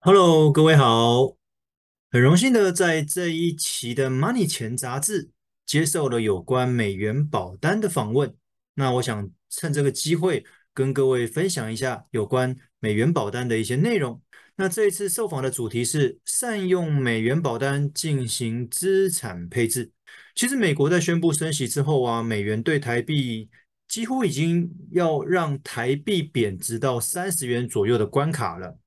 Hello，各位好，很荣幸的在这一期的 Money 钱杂志接受了有关美元保单的访问。那我想趁这个机会跟各位分享一下有关美元保单的一些内容。那这一次受访的主题是善用美元保单进行资产配置。其实美国在宣布升息之后啊，美元对台币几乎已经要让台币贬值到三十元左右的关卡了。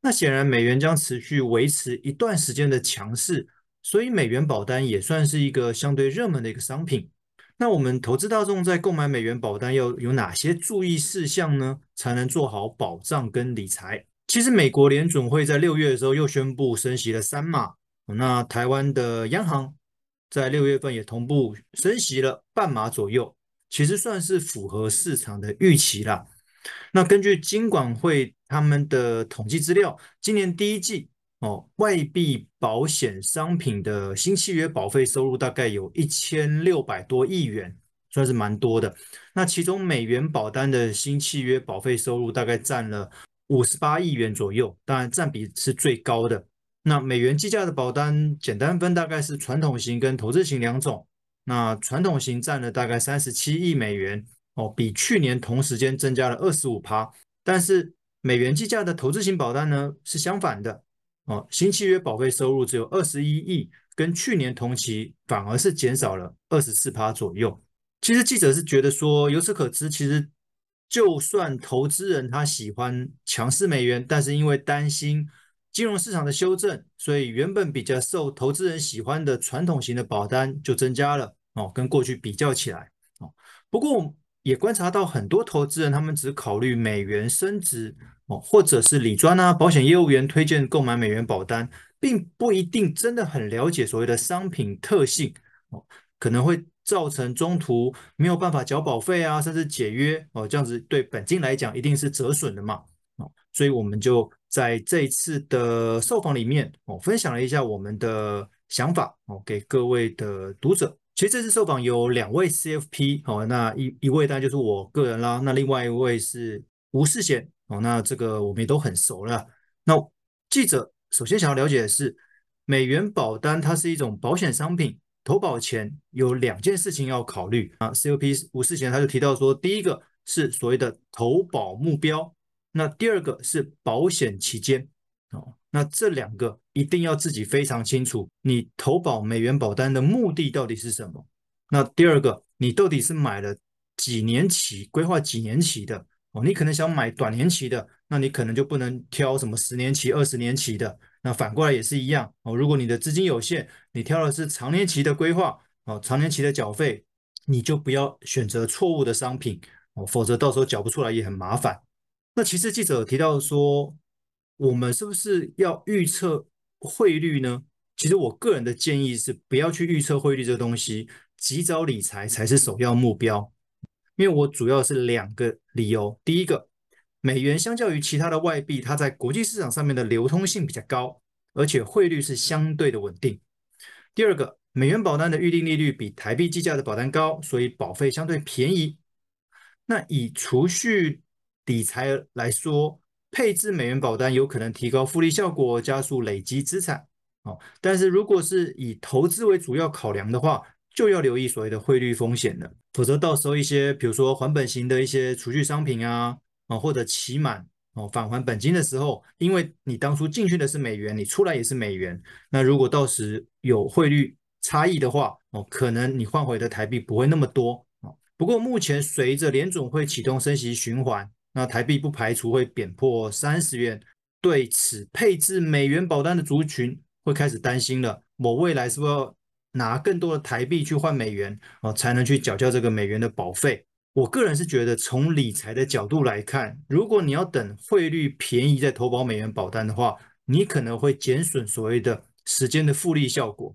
那显然，美元将持续维持一段时间的强势，所以美元保单也算是一个相对热门的一个商品。那我们投资大众在购买美元保单要有哪些注意事项呢？才能做好保障跟理财？其实，美国联准会在六月的时候又宣布升息了三码，那台湾的央行在六月份也同步升息了半码左右，其实算是符合市场的预期啦。那根据金管会他们的统计资料，今年第一季哦，外币保险商品的新契约保费收入大概有一千六百多亿元，算是蛮多的。那其中美元保单的新契约保费收入大概占了五十八亿元左右，当然占比是最高的。那美元计价的保单简单分大概是传统型跟投资型两种，那传统型占了大概三十七亿美元。哦，比去年同时间增加了二十五趴，但是美元计价的投资型保单呢是相反的哦，新契约保费收入只有二十一亿，跟去年同期反而是减少了二十四趴左右。其实记者是觉得说，由此可知，其实就算投资人他喜欢强势美元，但是因为担心金融市场的修正，所以原本比较受投资人喜欢的传统型的保单就增加了哦，跟过去比较起来哦，不过。也观察到很多投资人，他们只考虑美元升值哦，或者是理专啊、保险业务员推荐购买美元保单，并不一定真的很了解所谓的商品特性哦，可能会造成中途没有办法缴保费啊，甚至解约哦，这样子对本金来讲一定是折损的嘛哦，所以我们就在这一次的受访里面哦，分享了一下我们的想法哦，给各位的读者。其实这次受访有两位 CFP 哦，那一一位当然就是我个人啦，那另外一位是吴世贤哦，那这个我们也都很熟了。那记者首先想要了解的是，美元保单它是一种保险商品，投保前有两件事情要考虑啊。CFP 吴世贤他就提到说，第一个是所谓的投保目标，那第二个是保险期间哦。那这两个一定要自己非常清楚，你投保美元保单的目的到底是什么？那第二个，你到底是买了几年期，规划几年期的？哦，你可能想买短年期的，那你可能就不能挑什么十年期、二十年期的。那反过来也是一样哦。如果你的资金有限，你挑的是长年期的规划哦，长年期的缴费，你就不要选择错误的商品哦，否则到时候缴不出来也很麻烦。那其实记者提到说。我们是不是要预测汇率呢？其实我个人的建议是不要去预测汇率这个东西，及早理财才是首要目标。因为我主要是两个理由：第一个，美元相较于其他的外币，它在国际市场上面的流通性比较高，而且汇率是相对的稳定；第二个，美元保单的预定利率比台币计价的保单高，所以保费相对便宜。那以储蓄理财来说，配置美元保单有可能提高复利效果，加速累积资产。哦，但是如果是以投资为主要考量的话，就要留意所谓的汇率风险了。否则到时候一些比如说还本型的一些储蓄商品啊，啊或者期满哦返还本金的时候，因为你当初进去的是美元，你出来也是美元，那如果到时有汇率差异的话，哦可能你换回的台币不会那么多。哦，不过目前随着联总会启动升息循环。那台币不排除会贬破三十元，对此配置美元保单的族群会开始担心了。我未来是不是要拿更多的台币去换美元哦，才能去缴交这个美元的保费？我个人是觉得，从理财的角度来看，如果你要等汇率便宜再投保美元保单的话，你可能会减损所谓的时间的复利效果。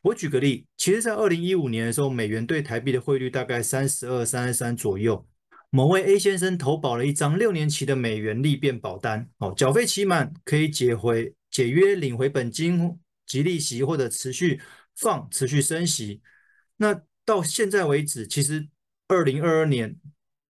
我举个例，其实，在二零一五年的时候，美元对台币的汇率大概三十二、三十三左右。某位 A 先生投保了一张六年期的美元利变保单，哦，缴费期满可以解回解约领回本金及利息，或者持续放持续升息。那到现在为止，其实二零二二年、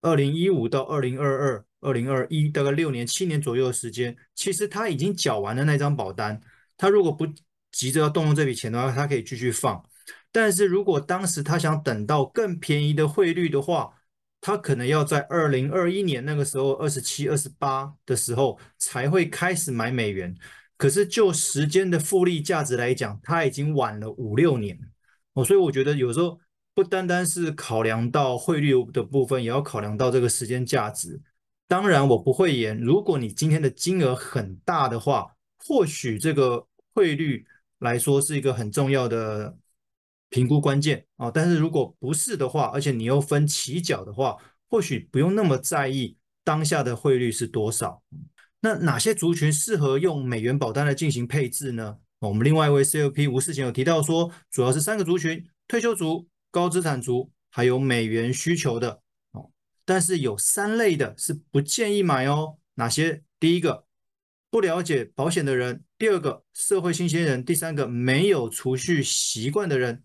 二零一五到二零二二二零二一大概六年七年左右的时间，其实他已经缴完了那张保单。他如果不急着要动用这笔钱的话，他可以继续放。但是如果当时他想等到更便宜的汇率的话，他可能要在二零二一年那个时候二十七、二十八的时候才会开始买美元。可是就时间的复利价值来讲，他已经晚了五六年哦。所以我觉得有时候不单单是考量到汇率的部分，也要考量到这个时间价值。当然，我不会言。如果你今天的金额很大的话，或许这个汇率来说是一个很重要的。评估关键啊，但是如果不是的话，而且你又分期缴的话，或许不用那么在意当下的汇率是多少。那哪些族群适合用美元保单来进行配置呢？我们另外一位 COP 吴世贤有提到说，主要是三个族群：退休族、高资产族，还有美元需求的。哦，但是有三类的是不建议买哦。哪些？第一个，不了解保险的人；第二个，社会新鲜人；第三个，没有储蓄习惯的人。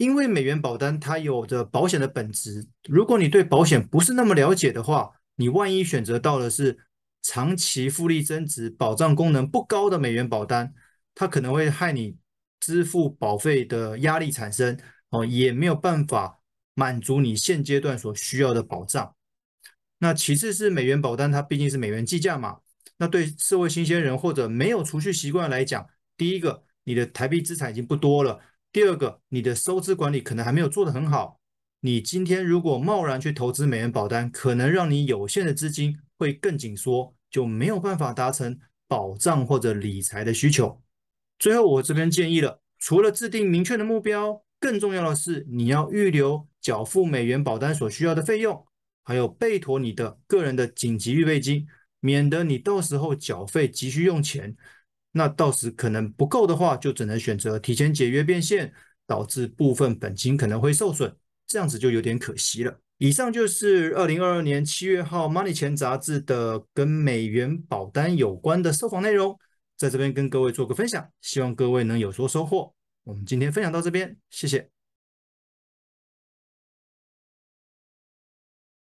因为美元保单它有着保险的本质，如果你对保险不是那么了解的话，你万一选择到的是长期复利增值、保障功能不高的美元保单，它可能会害你支付保费的压力产生哦，也没有办法满足你现阶段所需要的保障。那其次是美元保单，它毕竟是美元计价嘛，那对社会新鲜人或者没有储蓄习惯来讲，第一个，你的台币资产已经不多了。第二个，你的收支管理可能还没有做得很好。你今天如果贸然去投资美元保单，可能让你有限的资金会更紧缩，就没有办法达成保障或者理财的需求。最后，我这边建议了，除了制定明确的目标，更重要的是你要预留缴付美元保单所需要的费用，还有备妥你的个人的紧急预备金，免得你到时候缴费急需用钱。那到时可能不够的话，就只能选择提前解约变现，导致部分本金可能会受损，这样子就有点可惜了。以上就是二零二二年七月号《Money 钱》杂志的跟美元保单有关的受访内容，在这边跟各位做个分享，希望各位能有所收获。我们今天分享到这边，谢谢。